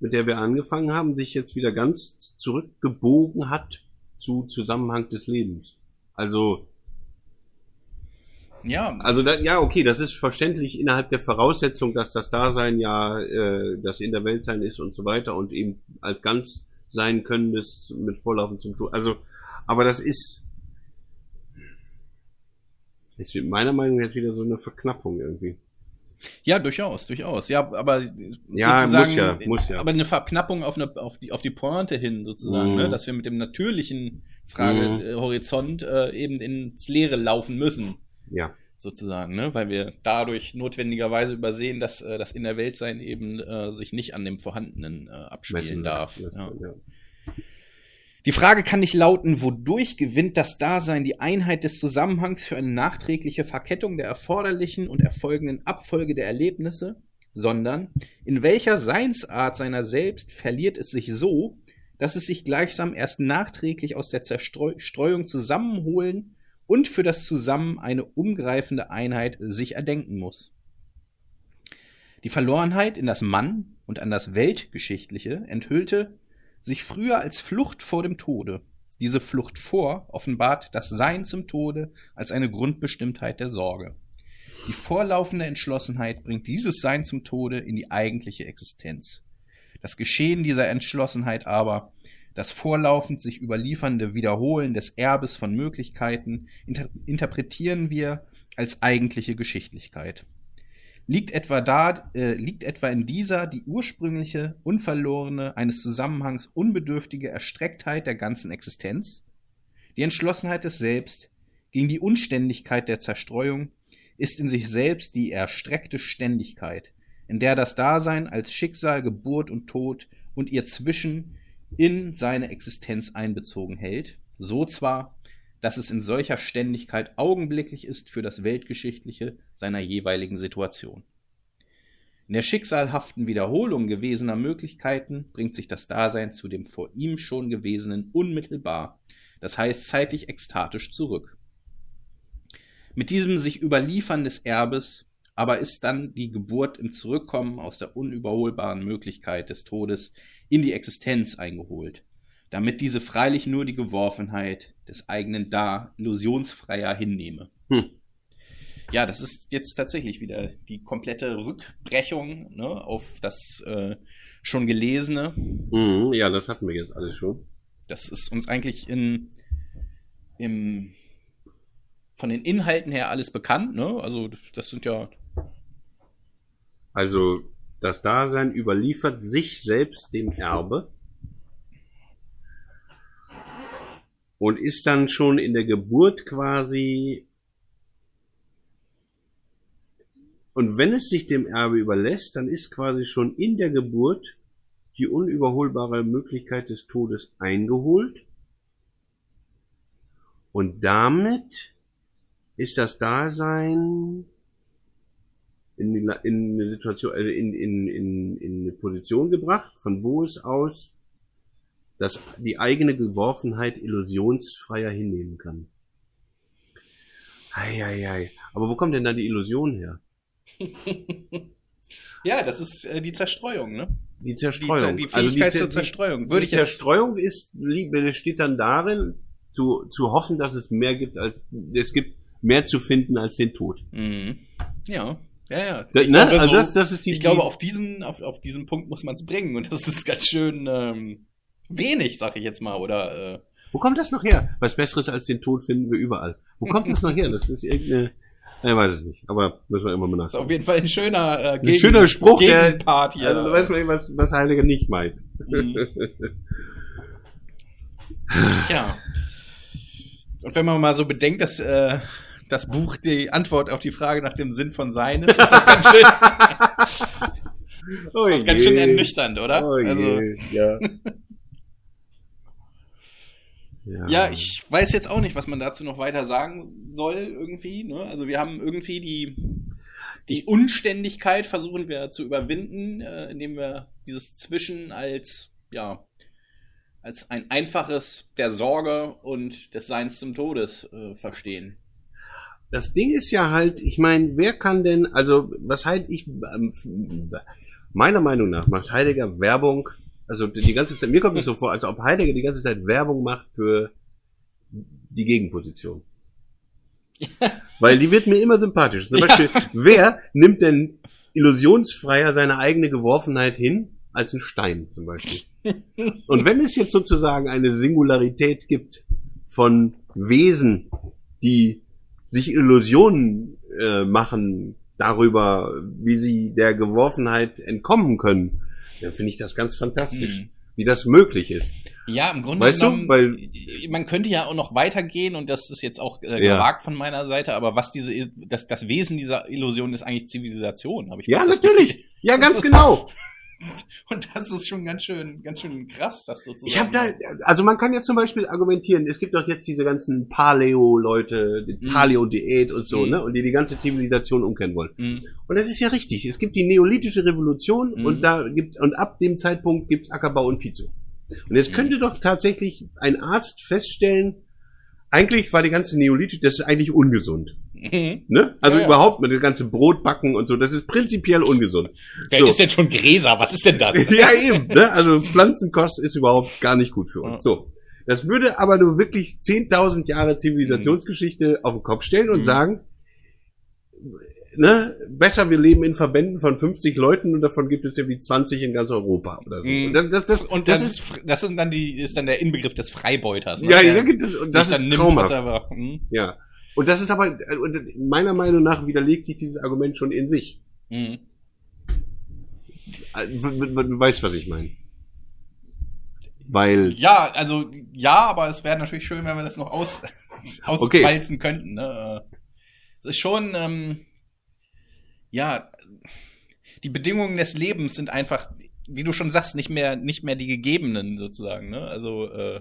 mit der wir angefangen haben, sich jetzt wieder ganz zurückgebogen hat zu Zusammenhang des Lebens. Also, ja, also da, ja, okay, das ist verständlich innerhalb der Voraussetzung, dass das Dasein ja äh, das in der Welt sein ist und so weiter und eben als ganz sein können das mit Vorlaufen zum Tod. Also, aber das ist ist meiner Meinung nach jetzt wieder so eine Verknappung irgendwie. Ja, durchaus, durchaus. Ja, aber Ja, muss ja, muss ja. Aber eine Verknappung auf, eine, auf, die, auf die Pointe hin sozusagen, Mhm. ne? dass wir mit dem natürlichen Fragehorizont äh, eben ins Leere laufen müssen, Ja. sozusagen, ne? weil wir dadurch notwendigerweise übersehen, dass äh, das in der Weltsein eben äh, sich nicht an dem Vorhandenen äh, abspielen Messen darf. darf. Ja. Ja. Die Frage kann nicht lauten, wodurch gewinnt das Dasein die Einheit des Zusammenhangs für eine nachträgliche Verkettung der erforderlichen und erfolgenden Abfolge der Erlebnisse, sondern in welcher Seinsart seiner selbst verliert es sich so, dass es sich gleichsam erst nachträglich aus der Zerstreuung zusammenholen und für das Zusammen eine umgreifende Einheit sich erdenken muss. Die Verlorenheit in das Mann und an das Weltgeschichtliche enthüllte sich früher als Flucht vor dem Tode. Diese Flucht vor offenbart das Sein zum Tode als eine Grundbestimmtheit der Sorge. Die vorlaufende Entschlossenheit bringt dieses Sein zum Tode in die eigentliche Existenz. Das Geschehen dieser Entschlossenheit aber, das vorlaufend sich überliefernde Wiederholen des Erbes von Möglichkeiten, inter interpretieren wir als eigentliche Geschichtlichkeit. Liegt etwa da, äh, liegt etwa in dieser die ursprüngliche, unverlorene, eines Zusammenhangs unbedürftige Erstrecktheit der ganzen Existenz? Die Entschlossenheit des Selbst gegen die Unständigkeit der Zerstreuung ist in sich selbst die erstreckte Ständigkeit, in der das Dasein als Schicksal, Geburt und Tod und ihr Zwischen in seine Existenz einbezogen hält, so zwar, dass es in solcher Ständigkeit augenblicklich ist für das Weltgeschichtliche seiner jeweiligen Situation. In der schicksalhaften Wiederholung gewesener Möglichkeiten bringt sich das Dasein zu dem vor ihm schon Gewesenen unmittelbar, das heißt zeitlich ekstatisch zurück. Mit diesem sich Überliefern des Erbes aber ist dann die Geburt im Zurückkommen aus der unüberholbaren Möglichkeit des Todes in die Existenz eingeholt, damit diese freilich nur die Geworfenheit des eigenen Da illusionsfreier hinnehme. Hm. Ja, das ist jetzt tatsächlich wieder die komplette Rückbrechung ne, auf das äh, schon Gelesene. Mhm, ja, das hatten wir jetzt alles schon. Das ist uns eigentlich in, im von den Inhalten her alles bekannt, ne? Also das sind ja. Also das Dasein überliefert sich selbst dem Erbe und ist dann schon in der Geburt quasi. Und wenn es sich dem Erbe überlässt, dann ist quasi schon in der Geburt die unüberholbare Möglichkeit des Todes eingeholt. Und damit ist das Dasein in, in eine Situation, also in, in, in, in eine Position gebracht, von wo es aus das, die eigene Geworfenheit illusionsfreier hinnehmen kann. Eieiei. Aber wo kommt denn da die Illusion her? ja, das ist äh, die Zerstreuung, ne? Die Zerstreuung. Die, die Fähigkeit also die, zur Zerstreuung. Würde die Zerstreuung ist, steht dann darin, zu, zu hoffen, dass es mehr gibt als, es gibt mehr zu finden als den Tod. Mhm. Ja. Ja, ja. Da, ne? glaube, also so, das, das ist die, ich glaube, auf diesen, auf, auf diesen Punkt muss man es bringen. Und das ist ganz schön ähm, wenig, sag ich jetzt mal. Oder äh, wo kommt das noch her? Was Besseres als den Tod finden wir überall. Wo kommt das noch her? Das ist irgendeine. Ich weiß es nicht, aber müssen wir immer mal nachdenken. Das ist auf jeden Fall ein schöner, äh, Gegen, ein schöner Spruch, Gegenpart der, hier. Also, weiß man, was, was Heiliger nicht meint. Mhm. Tja. Und wenn man mal so bedenkt, dass äh, das Buch die Antwort auf die Frage nach dem Sinn von Sein ist, ist das ganz schön, oh ist das ganz schön ernüchternd, oder? Oh also, ja. Ja. ja. ich weiß jetzt auch nicht, was man dazu noch weiter sagen soll, irgendwie. Ne? Also wir haben irgendwie die, die Unständigkeit versuchen wir zu überwinden, äh, indem wir dieses Zwischen als, ja, als ein einfaches der Sorge und des Seins zum Todes äh, verstehen. Das Ding ist ja halt, ich meine, wer kann denn, also was halt ich, ähm, meiner Meinung nach macht Heidegger Werbung, also die ganze Zeit, mir kommt es so vor, als ob Heidegger die ganze Zeit Werbung macht für die Gegenposition. Weil die wird mir immer sympathisch. Zum Beispiel, ja. wer nimmt denn illusionsfreier seine eigene Geworfenheit hin als ein Stein zum Beispiel? Und wenn es jetzt sozusagen eine Singularität gibt von Wesen, die sich Illusionen äh, machen darüber, wie sie der Geworfenheit entkommen können, dann finde ich das ganz fantastisch, hm. wie das möglich ist. Ja, im Grunde weißt genommen, du, weil man könnte ja auch noch weitergehen und das ist jetzt auch äh, gewagt ja. von meiner Seite, aber was diese das, das Wesen dieser Illusion ist eigentlich Zivilisation, habe ich Ja, natürlich. Ja, ganz genau. Und das ist schon ganz schön, ganz schön krass, das sozusagen. Ich habe da, also man kann ja zum Beispiel argumentieren, es gibt doch jetzt diese ganzen Paleo-Leute, die mm. Paleo-Diät und so, mm. ne, und die die ganze Zivilisation umkehren wollen. Mm. Und das ist ja richtig. Es gibt die neolithische Revolution mhm. und da gibt, und ab dem Zeitpunkt gibt's Ackerbau und Viehzucht. Und jetzt könnte doch tatsächlich ein Arzt feststellen, eigentlich war die ganze Neolithisch, das ist eigentlich ungesund. Mhm. Ne? Also ja, ja. überhaupt mit dem ganzen Brot backen und so, das ist prinzipiell ungesund. Wer so. ist denn schon Gräser? Was ist denn das? ja, eben. Ne? Also Pflanzenkost ist überhaupt gar nicht gut für uns. So. Das würde aber nur wirklich 10.000 Jahre Zivilisationsgeschichte mhm. auf den Kopf stellen und mhm. sagen, ne, besser wir leben in Verbänden von 50 Leuten und davon gibt es ja wie 20 in ganz Europa oder so. Mm. Und, das, das, das, und das, das, ist, das sind dann die, ist dann der Inbegriff des Freibeuters. Ja, ja, und das ist nimmt, traumhaft. Aber, hm. Ja. Und das ist aber, meiner Meinung nach widerlegt sich dieses Argument schon in sich. Mhm. Du weißt, was ich meine. Weil. Ja, also, ja, aber es wäre natürlich schön, wenn wir das noch aus, auswalzen okay. könnten, ne? Es ist schon, ähm, ja, die Bedingungen des Lebens sind einfach, wie du schon sagst, nicht mehr, nicht mehr die gegebenen sozusagen. Ne? Also äh,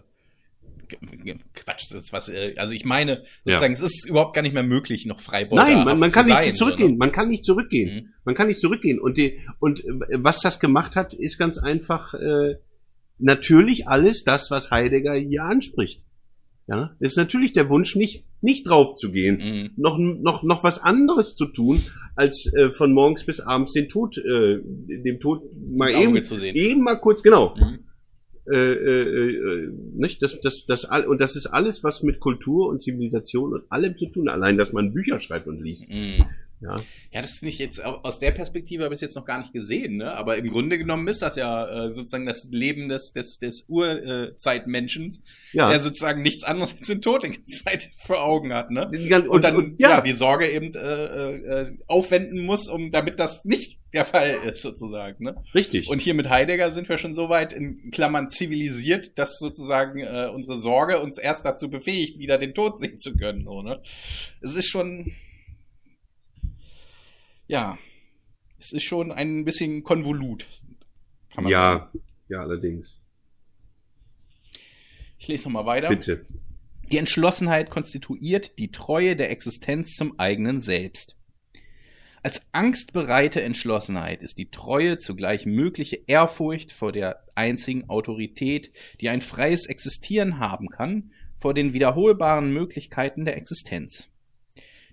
Quatsch, das ist was. Äh, also ich meine, sozusagen, ja. es ist überhaupt gar nicht mehr möglich, noch Freibeuter Nein, man, man kann nicht sein, zurückgehen. Man kann nicht zurückgehen. Mhm. Man kann nicht zurückgehen. Und die, und äh, was das gemacht hat, ist ganz einfach äh, natürlich alles das, was Heidegger hier anspricht. Ja, ist natürlich der Wunsch, nicht, nicht drauf zu gehen, mhm. noch, noch, noch was anderes zu tun, als äh, von morgens bis abends den Tod, äh, dem Tod mal eben, zu sehen. eben mal kurz, genau. Mhm. Äh, äh, äh, nicht? Das, das, das, all, und das ist alles, was mit Kultur und Zivilisation und allem zu tun. Allein, dass man Bücher schreibt und liest. Mhm. Ja. Ja, das ist nicht jetzt aus der Perspektive habe ich es jetzt noch gar nicht gesehen, ne? Aber im Grunde genommen ist das ja äh, sozusagen das Leben des des des Urzeitmenschen, Ja. der sozusagen nichts anderes als den Tod die Zeit vor Augen hat, ne? Gan- Und, dann ja. ja, die Sorge eben äh, äh, aufwenden muss, um damit das nicht der Fall ist sozusagen, ne? richtig. Und hier mit Heidegger sind wir schon so weit in Klammern zivilisiert, dass sozusagen äh, unsere Sorge uns erst dazu befähigt, wieder den Tod sehen zu können. So, ne? Es ist schon. Ja. Es ist schon ein bisschen Konvolut. Kann man sagen. ja, ja, allerdings. Ich lese nochmal weiter. Bitte. Die Entschlossenheit konstituiert die Treue der Existenz zum eigenen Selbst. Als angstbereite Entschlossenheit ist die Treue zugleich mögliche Ehrfurcht vor der einzigen Autorität, die ein freies Existieren haben kann, vor den wiederholbaren Möglichkeiten der Existenz.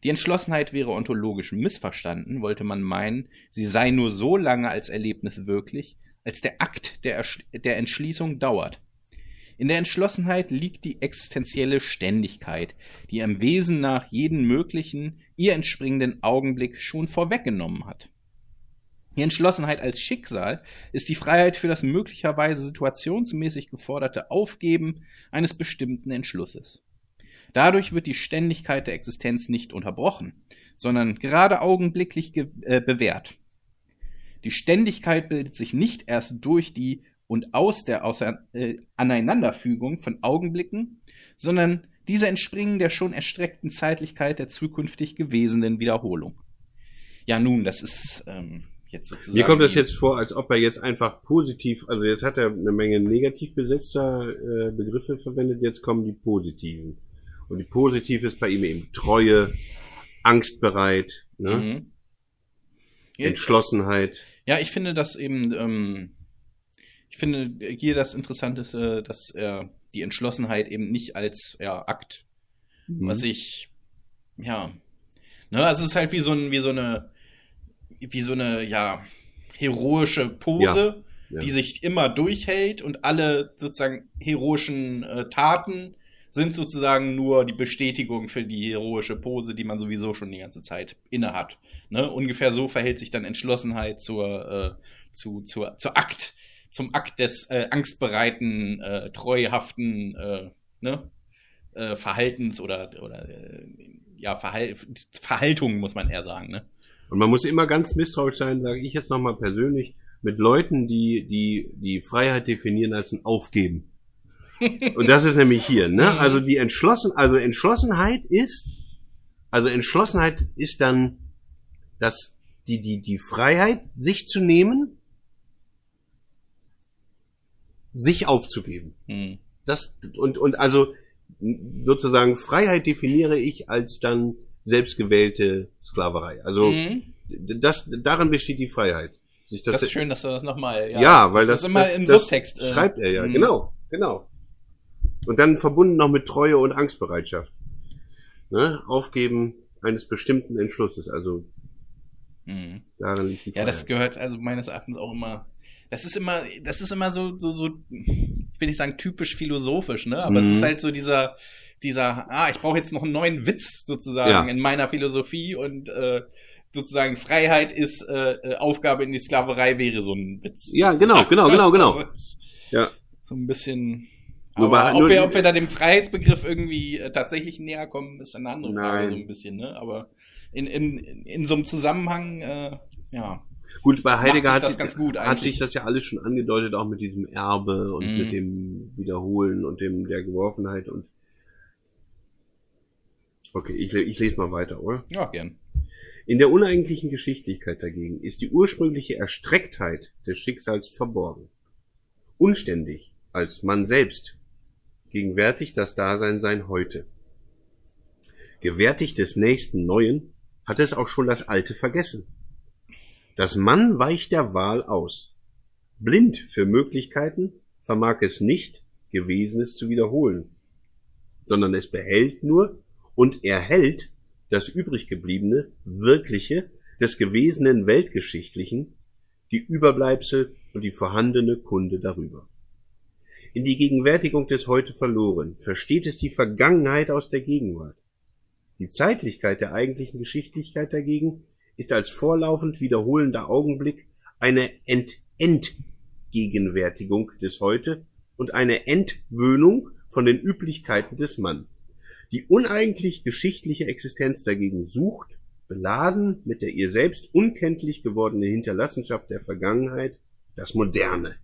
Die Entschlossenheit wäre ontologisch missverstanden, wollte man meinen, sie sei nur so lange als Erlebnis wirklich, als der Akt der, der Entschließung dauert. In der Entschlossenheit liegt die existenzielle Ständigkeit, die am Wesen nach jeden möglichen, ihr entspringenden Augenblick schon vorweggenommen hat. Die Entschlossenheit als Schicksal ist die Freiheit für das möglicherweise situationsmäßig geforderte Aufgeben eines bestimmten Entschlusses. Dadurch wird die Ständigkeit der Existenz nicht unterbrochen, sondern gerade augenblicklich ge- äh, bewährt. Die Ständigkeit bildet sich nicht erst durch die und aus der Außer äh, Aneinanderfügung von Augenblicken, sondern diese entspringen der schon erstreckten Zeitlichkeit der zukünftig gewesenen Wiederholung. Ja, nun, das ist ähm, jetzt sozusagen. Mir kommt das jetzt vor, als ob er jetzt einfach positiv, also jetzt hat er eine Menge negativ besetzter äh, Begriffe verwendet, jetzt kommen die positiven. Und die positiv ist bei ihm eben Treue, angstbereit, ne? Mhm. Ja, Entschlossenheit. Ja, ich finde das eben, ähm, ich finde hier das Interessante, äh, dass er die Entschlossenheit eben nicht als ja, Akt, Mhm. was ich, ja, ne, also es ist halt wie so ein, wie so eine, wie so eine, ja, heroische Pose, Ja. die sich immer durchhält und alle sozusagen heroischen äh, Taten sind sozusagen nur die Bestätigung für die heroische Pose, die man sowieso schon die ganze Zeit inne hat. Ne? Ungefähr so verhält sich dann Entschlossenheit zur, äh, zu, zur, zur Akt, zum Akt des äh, angstbereiten, äh, treuhaften äh, ne? äh, Verhaltens oder, oder äh, ja, Verhal Verhaltung, muss man eher sagen. Ne? Und man muss immer ganz misstrauisch sein, sage ich jetzt nochmal persönlich, mit Leuten, die, die die Freiheit definieren als ein Aufgeben. Und das ist nämlich hier, ne? Mhm. Also die Entschlossen, also Entschlossenheit ist, also Entschlossenheit ist dann das, die, die, die Freiheit, sich zu nehmen, sich aufzugeben. Hm. Das, und, und also sozusagen Freiheit definiere ich als dann selbstgewählte Sklaverei. Also Mhm. das, darin besteht die Freiheit. Sich Das, ist schön, dass du das nochmal. ja, weil das, ist immer das, im das Subtext. äh, schreibt er ja, mhm. genau, genau. Und dann verbunden noch mit Treue und Angstbereitschaft. Ne? Aufgeben eines bestimmten Entschlusses, also Mhm. darin liegt die Ja, das gehört also meines Erachtens auch immer. Das ist immer, das ist immer so, so, so, ich will nicht sagen typisch philosophisch, ne? Aber es Mhm. ist halt so dieser, dieser, ah, ich brauche jetzt noch einen neuen Witz sozusagen Ja. in meiner Philosophie und äh, sozusagen Freiheit ist äh, äh, Aufgabe in die Sklaverei wäre so ein Witz. Ja, genau, genau, genau, genau. Also, es Ja. So ein bisschen. Nur Aber bei- ob, nur- wir, ob wir da dem Freiheitsbegriff irgendwie äh, tatsächlich näher kommen, ist eine andere Frage, Nein. so ein bisschen, ne? Aber in, in, in so einem Zusammenhang, äh, ja. Gut, bei Heidegger hat, sich, gut hat sich das ja alles schon angedeutet, auch mit diesem Erbe und Mhm. mit dem Wiederholen und dem der Geworfenheit und Okay, ich, ich lese mal weiter, oder? Ja, gern. In der uneigentlichen Geschichtlichkeit dagegen ist die ursprüngliche Erstrecktheit des Schicksals verborgen. Unständig als man selbst gegenwärtig das Dasein sein heute. Gewärtig des nächsten Neuen hat es auch schon das Alte vergessen. Das Mann weicht der Wahl aus. Blind für Möglichkeiten vermag es nicht, Gewesenes zu wiederholen, sondern es behält nur und erhält das übriggebliebene, wirkliche, des gewesenen Weltgeschichtlichen, die Überbleibsel und die vorhandene Kunde darüber. In die Gegenwärtigung des Heute verloren, versteht es die Vergangenheit aus der Gegenwart. Die Zeitlichkeit der eigentlichen Geschichtlichkeit dagegen ist als vorlaufend wiederholender Augenblick eine Ent Entgegenwärtigung des Heute und eine Entwöhnung von den Üblichkeiten des Mann. Die uneigentlich geschichtliche Existenz dagegen sucht, beladen mit der ihr selbst unkenntlich gewordenen Hinterlassenschaft der Vergangenheit, das Moderne.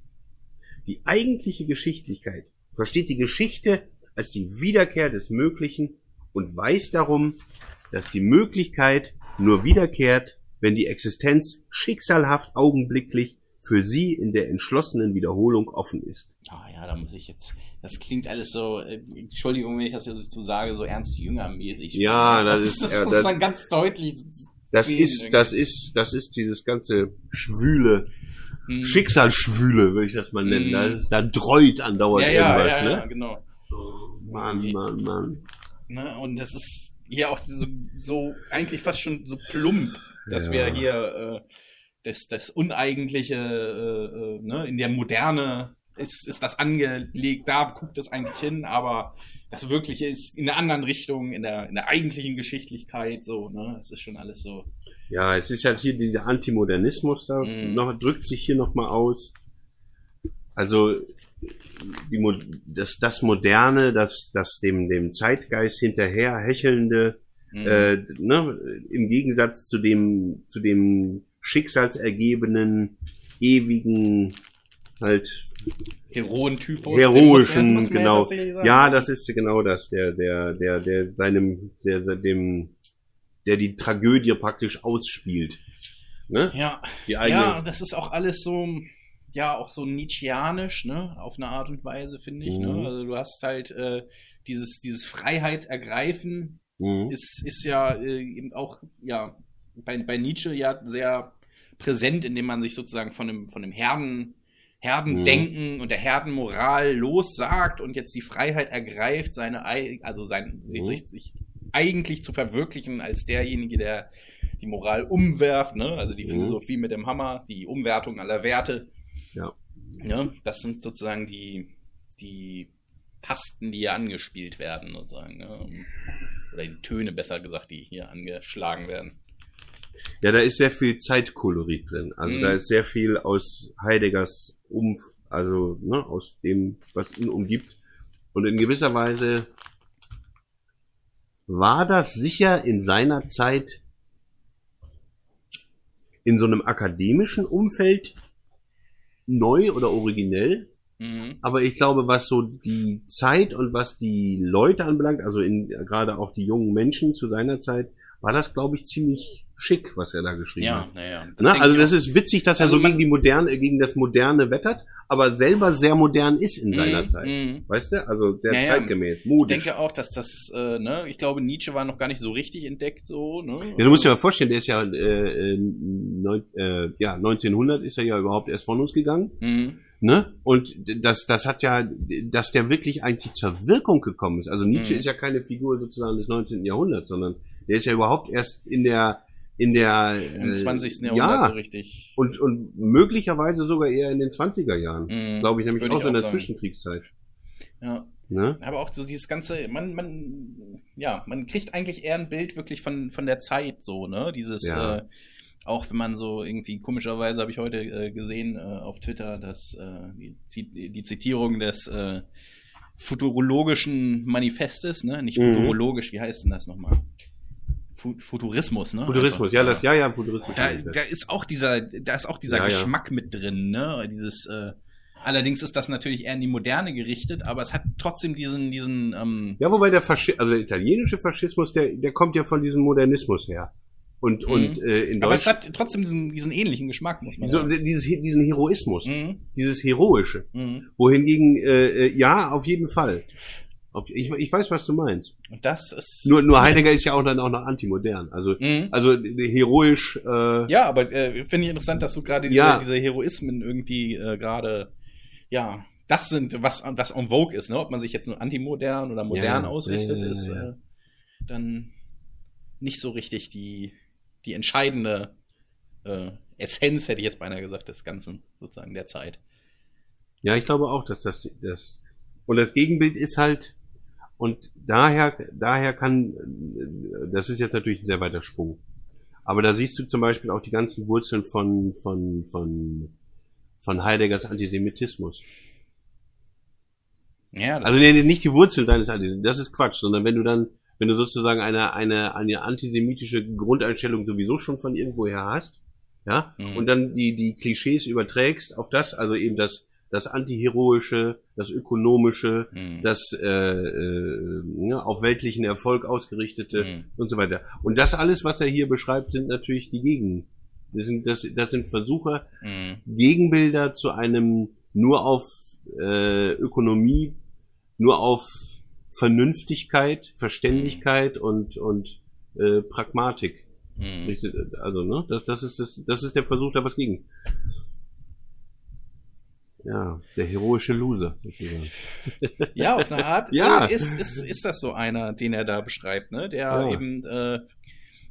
Die eigentliche Geschichtlichkeit versteht die Geschichte als die Wiederkehr des Möglichen und weiß darum, dass die Möglichkeit nur wiederkehrt, wenn die Existenz schicksalhaft augenblicklich für sie in der entschlossenen Wiederholung offen ist. Ah ja, da muss ich jetzt, das klingt alles so, äh, Entschuldigung, wenn ich das jetzt so sage, so ernst jüngermäßig. Ja, das, das, ist, das ja, muss das, man ganz deutlich das sehen, ist, irgendwie. das ist, das ist dieses ganze Schwüle, Hm. Schicksalsschwüle, würde ich das mal nennen. Mhm. Da, ist, da dreut andauernd ja, ja, irgendwas, ja, ne? ja, genau. Mann, Mann, Mann. Ne? Und das ist hier auch so, so eigentlich fast schon so plump, dass Ja. wir hier äh, das, das Uneigentliche äh, äh, ne? in der Moderne ist, ist das angelegt, da guckt es eigentlich hin, aber das Wirkliche ist in der anderen Richtung, in der, in der eigentlichen Geschichtlichkeit, so, ne? Es ist schon alles so. Ja, es ist halt hier dieser Antimodernismus, da Mhm. noch, drückt sich hier nochmal aus. Also die, das, das Moderne, das, das dem, dem Zeitgeist hinterher hechelnde, Mhm. äh, ne, im Gegensatz zu dem, zu dem schicksalsergebenen, ewigen, halt Heroentypus. heroischen, muss genau. Ja, das ist genau das, der, der, der, der seinem, der, der dem, der die Tragödie praktisch ausspielt. Ne? Ja, Die eigene, ja, das ist auch alles so, ja, auch so Nietzscheanisch, ne, auf eine Art und Weise, finde ich, Mhm. ne. Also du hast halt äh, dieses, dieses Freiheit ergreifen, Mhm. ist, ist ja äh, eben auch, ja, bei, bei Nietzsche ja sehr präsent, indem man sich sozusagen von dem, von dem Herden, Herdendenken und der Herdenmoral lossagt und jetzt die Freiheit ergreift, seine, ei- also sein, Mhm. sich, sich eigentlich zu verwirklichen als derjenige, der die Moral umwerft, ne? also die Mhm. Philosophie mit dem Hammer, die Umwertung aller Werte. Ja. Ja, das sind sozusagen die, die Tasten, die hier angespielt werden, sozusagen. Ne? Oder die Töne, besser gesagt, die hier angeschlagen werden. Ja, da ist sehr viel Zeitkolorit drin. Also Mhm. da ist sehr viel aus Heideggers um, also ne, aus dem, was ihn umgibt. Und in gewisser Weise war das sicher in seiner Zeit in so einem akademischen Umfeld neu oder originell. Mhm. Aber ich glaube, was so die Zeit und was die Leute anbelangt, also in, gerade auch die jungen Menschen zu seiner Zeit, war das, glaube ich, ziemlich schick, was er da geschrieben Ja, hat. naja. Na, also das ist witzig, dass er Also so man- gegen die moderne, gegen das Moderne wettert, aber selber sehr modern ist in seiner Zeit. Mhm. Weißt du? Also sehr Ja, ja. zeitgemäß, Ich modisch. denke auch, dass das, äh, ne, ich glaube, Nietzsche war noch gar nicht so richtig entdeckt, so, ne? ja, du musst dir mal vorstellen, der ist ja, äh, äh, neun, äh, ja 1900 ist er ja überhaupt erst von uns gegangen. Mhm. Ne? Und das, das hat ja, dass der wirklich eigentlich zur Wirkung gekommen ist. Also Nietzsche Mhm. ist ja keine Figur sozusagen des 19. Jahrhunderts, sondern der ist ja überhaupt erst in der, in der, Im äh, 20. Jahrhundert ja, so richtig. und, und möglicherweise sogar eher in den 20er Jahren. Mhm. Glaube ich nämlich auch ich so in der sagen. Zwischenkriegszeit. Ja. Ne? Aber auch so dieses ganze, man, man, ja, man kriegt eigentlich eher ein Bild wirklich von, von der Zeit so, ne? Dieses, Ja. äh, auch wenn man so irgendwie komischerweise habe ich heute äh, gesehen äh, auf Twitter, dass äh, die, die Zitierung des äh, futurologischen Manifestes, ne? Nicht Mhm. futurologisch, wie heißt denn das nochmal? Fu Futurismus, ne? Futurismus, Einfach, ja, das, ja, ja, Futurismus. da, ja. da ist auch dieser, da ist auch dieser Ja, ja. Geschmack mit drin, ne? Dieses, äh, allerdings ist das natürlich eher in die Moderne gerichtet, aber es hat trotzdem diesen, diesen, ähm, Ja, wobei der Faschi also der italienische Faschismus, der, der kommt ja von diesem Modernismus her. Und, Mhm. und äh, in aber es Deutschland hat trotzdem diesen, diesen ähnlichen Geschmack, muss man so, sagen. dieses, diesen Heroismus, Mhm. dieses Heroische. Mhm. Wohingegen, äh, äh, ja, auf jeden Fall. Ich, ich weiß, was du meinst. Und das ist. Nur, nur Heidegger ist ja auch dann auch noch antimodern. Also, Mhm. also äh, heroisch, äh, Ja, aber äh, finde ich interessant, dass du gerade diese, Ja. diese Heroismen irgendwie äh, gerade, ja, das sind, was, was en vogue ist, ne? Ob man sich jetzt nur antimodern oder modern Ja, ausrichtet, ja, ist äh, dann nicht so richtig die, die entscheidende äh, Essenz, hätte ich jetzt beinahe gesagt, des Ganzen, sozusagen, der Zeit. Ja, ich glaube auch, dass das, das und das Gegenbild ist halt und daher daher kann das ist jetzt natürlich ein sehr weiter Sprung, Aber da siehst du zum Beispiel auch die ganzen Wurzeln von, von, von, von Heideggers Antisemitismus. Ja, also nee, nicht die Wurzeln seines Antisemitismus, das ist Quatsch, sondern wenn du dann, wenn du sozusagen eine, eine, eine antisemitische Grundeinstellung sowieso schon von irgendwoher hast, ja, mhm. und dann die, die Klischees überträgst auf das, also eben das, das Antiheroische, das Ökonomische, mhm. das äh, äh, ne, auf weltlichen Erfolg ausgerichtete mhm. und so weiter. Und das alles, was er hier beschreibt, sind natürlich die Gegen. Das sind, das, das sind Versuche, mhm. Gegenbilder zu einem nur auf äh, Ökonomie, nur auf Vernünftigkeit, Verständigkeit mhm. und, und äh, Pragmatik. Mhm. Also, ne, das, das ist das, das ist der Versuch, da was gegen ja, der heroische Loser. ja, auf eine Art ja. ist, ist, ist das so einer, den er da beschreibt, ne? Der ja. eben, äh,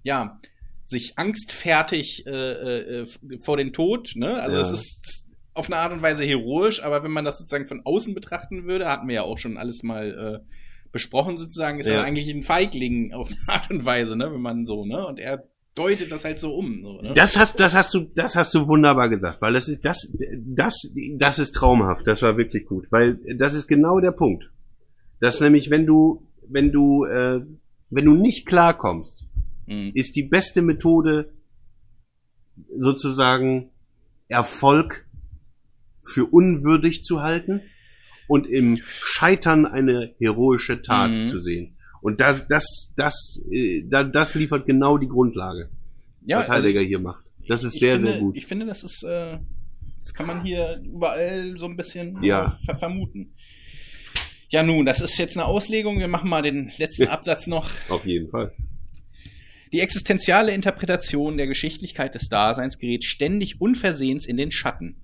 ja, sich angstfertig äh, äh, vor den Tod, ne? Also ja. es ist auf eine Art und Weise heroisch, aber wenn man das sozusagen von außen betrachten würde, hatten wir ja auch schon alles mal äh, besprochen sozusagen, ist ja. er eigentlich ein Feigling auf eine Art und Weise, ne? Wenn man so, ne? Und er deutet das halt so um. So, ne? Das hast, das hast du, das hast du wunderbar gesagt, weil das ist, das, das, das ist traumhaft. Das war wirklich gut, weil das ist genau der Punkt. Dass nämlich, wenn du, wenn du, äh, wenn du nicht klarkommst, mhm. ist die beste Methode sozusagen Erfolg für unwürdig zu halten und im Scheitern eine heroische Tat mhm. zu sehen. Und das, das, das, äh, das liefert genau die Grundlage, ja, was Heidegger also, hier macht. Das ist sehr, finde, sehr gut. Ich finde, das ist, äh, das kann man hier überall so ein bisschen ja. ver vermuten. Ja, nun, das ist jetzt eine Auslegung. Wir machen mal den letzten Absatz noch. Auf jeden Fall. Die existenziale Interpretation der Geschichtlichkeit des Daseins gerät ständig unversehens in den Schatten.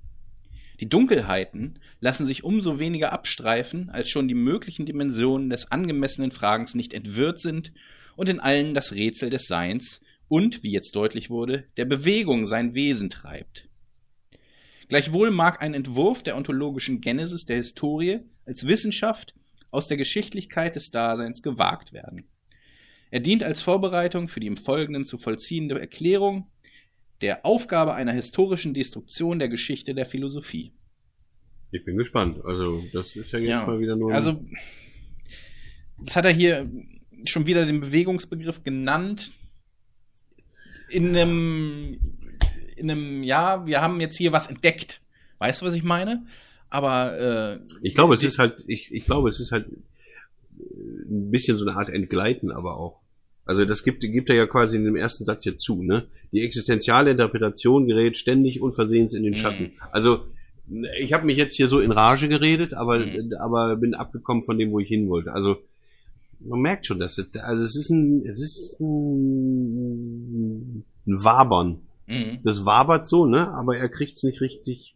Die Dunkelheiten lassen sich umso weniger abstreifen, als schon die möglichen Dimensionen des angemessenen Fragens nicht entwirrt sind und in allen das Rätsel des Seins und, wie jetzt deutlich wurde, der Bewegung sein Wesen treibt. Gleichwohl mag ein Entwurf der ontologischen Genesis der Historie als Wissenschaft aus der Geschichtlichkeit des Daseins gewagt werden. Er dient als Vorbereitung für die im Folgenden zu vollziehende Erklärung der Aufgabe einer historischen Destruktion der Geschichte der Philosophie. Ich bin gespannt. Also, das ist ja jetzt ja, mal wieder nur. Also, das hat er hier schon wieder den Bewegungsbegriff genannt. In einem, in einem, ja, wir haben jetzt hier was entdeckt. Weißt du, was ich meine? Aber äh, ich glaube, es ist halt, ich, ich glaube, es ist halt ein bisschen so eine Art Entgleiten, aber auch. Also das gibt, gibt er ja quasi in dem ersten Satz hier zu, ne? Die existenziale Interpretation gerät ständig unversehens in den mhm. Schatten. Also ich habe mich jetzt hier so in Rage geredet, aber, mhm. aber bin abgekommen von dem, wo ich hin wollte. Also man merkt schon, dass es, also es ist ein, es ist ein, ein Wabern. Mhm. Das wabert so, ne? Aber er kriegt's nicht richtig.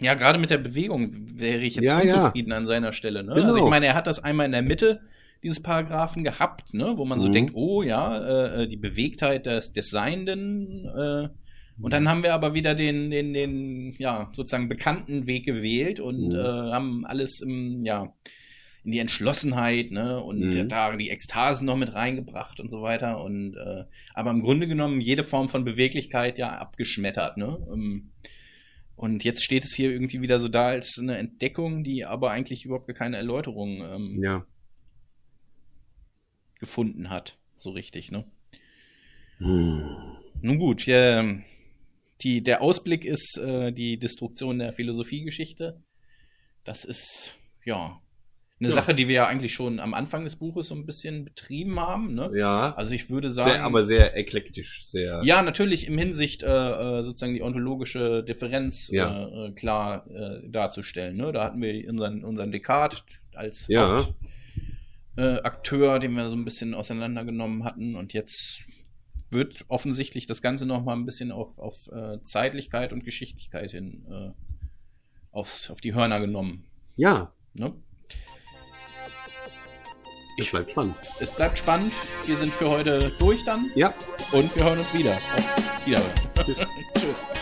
Ja, gerade mit der Bewegung wäre ich jetzt ja, unzufrieden ja. an seiner Stelle. Ne? Genau. Also ich meine, er hat das einmal in der Mitte dieses Paragraphen gehabt, ne, wo man so mhm. denkt, oh ja, äh, äh, die Bewegtheit des, des Seienden. Äh, und dann haben wir aber wieder den, den, den, ja, sozusagen bekannten Weg gewählt und mhm. äh, haben alles im, ja, in die Entschlossenheit, ne, und mhm. da die Ekstasen noch mit reingebracht und so weiter. Und äh, aber im Grunde genommen jede Form von Beweglichkeit ja abgeschmettert, ne? Ähm, und jetzt steht es hier irgendwie wieder so da als eine Entdeckung, die aber eigentlich überhaupt keine Erläuterung ähm, ja gefunden hat. So richtig, ne? Hm. Nun gut, äh, die, der Ausblick ist äh, die Destruktion der Philosophiegeschichte. Das ist, ja, eine ja. Sache, die wir ja eigentlich schon am Anfang des Buches so ein bisschen betrieben haben. Ne? Ja. Also ich würde sagen. Sehr, aber sehr eklektisch, sehr. Ja, natürlich im Hinsicht äh, äh sozusagen die ontologische Differenz ja. äh, äh klar äh, darzustellen. Ne? Da hatten wir unseren, unseren Descartes als ja. Haupt, äh, Akteur, den wir so ein bisschen auseinandergenommen hatten. Und jetzt wird offensichtlich das Ganze noch mal ein bisschen auf, auf äh, Zeitlichkeit und Geschichtlichkeit hin äh, aufs, auf die Hörner genommen. Ja. Ne? Es bleibt spannend. Es bleibt spannend. Wir sind für heute durch dann. Ja. Und wir hören uns wieder. Auf Wiederhören. Tschüss. Tschüss.